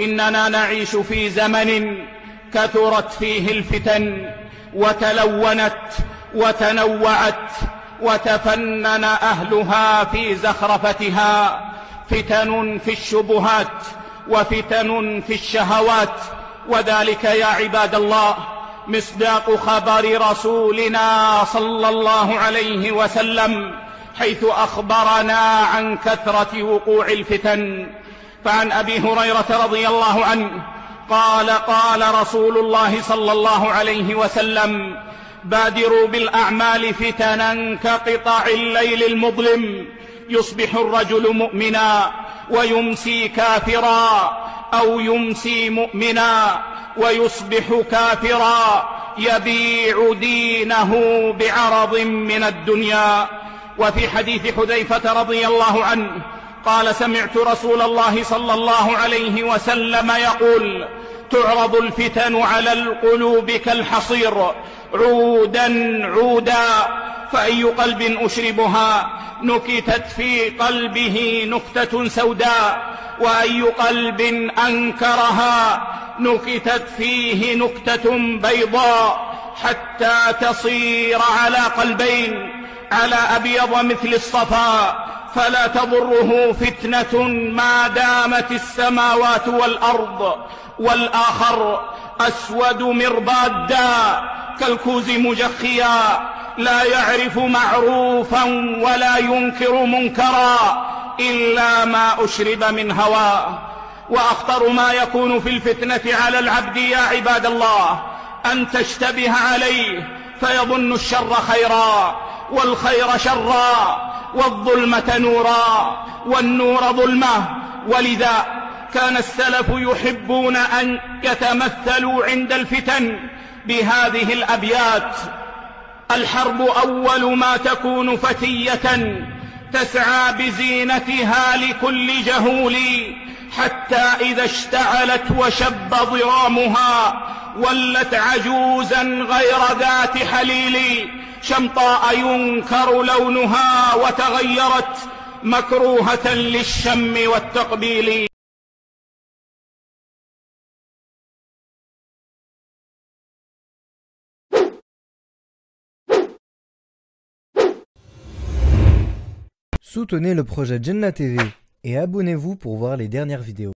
إننا نعيش في زمن كثرت فيه الفتن وتلونت وتنوعت وتفنن أهلها في زخرفتها فتن في الشبهات وفتن في الشهوات. وذلك يا عباد الله مصداق خبر رسولنا صلى الله عليه وسلم حيث أخبرنا عن كثرة وقوع الفتن. فعن أبي هريرة رضي الله عنه قال قال رسول الله صلى الله عليه وسلم بادروا بالأعمال فتنا كقطع الليل المظلم يصبح الرجل مؤمنا ويمسي كافرا أو يمسي مؤمنا ويصبح كافرا يبيع دينه بعرض من الدنيا. وفي حديث حذيفة رضي الله عنه قال سمعت رسول الله صلى الله عليه وسلم يقول تعرض الفتن على القلوب كالحصير عودا عودا فأي قلب أشربها؟ نكتت في قلبه نكتة سوداء وأي قلب أنكرها؟ نكتت فيه نكتة بيضاء حتى تصير على قلبين على أبيض مثل الصفا. فلا تضره فتنة ما دامت السماوات والأرض والآخر أسود مربادا كالكوز مجخيا لا يعرف معروفا ولا ينكر منكرا إلا ما أشرب من هواه وأخطر ما يكون في الفتنة على العبد يا عباد الله أن تشتبه عليه فيظن الشر خيرا. والخير شرا والظلمة نورا والنور ظلمة ولذا كان السلف يحبون أن يتمثلوا عند الفتن بهذه الأبيات. الحرب أول ما تكون فتية تسعى بزينتها لكل جهول حتى إذا اشتعلت وشب ضرامها ولت عجوزا غير ذات حليل شمطاء ينكر لونها وتغيرت مكروهة للشم والتقبيل Soutenez le projet Jenna TV et abonnez-vous pour voir les dernières vidéos.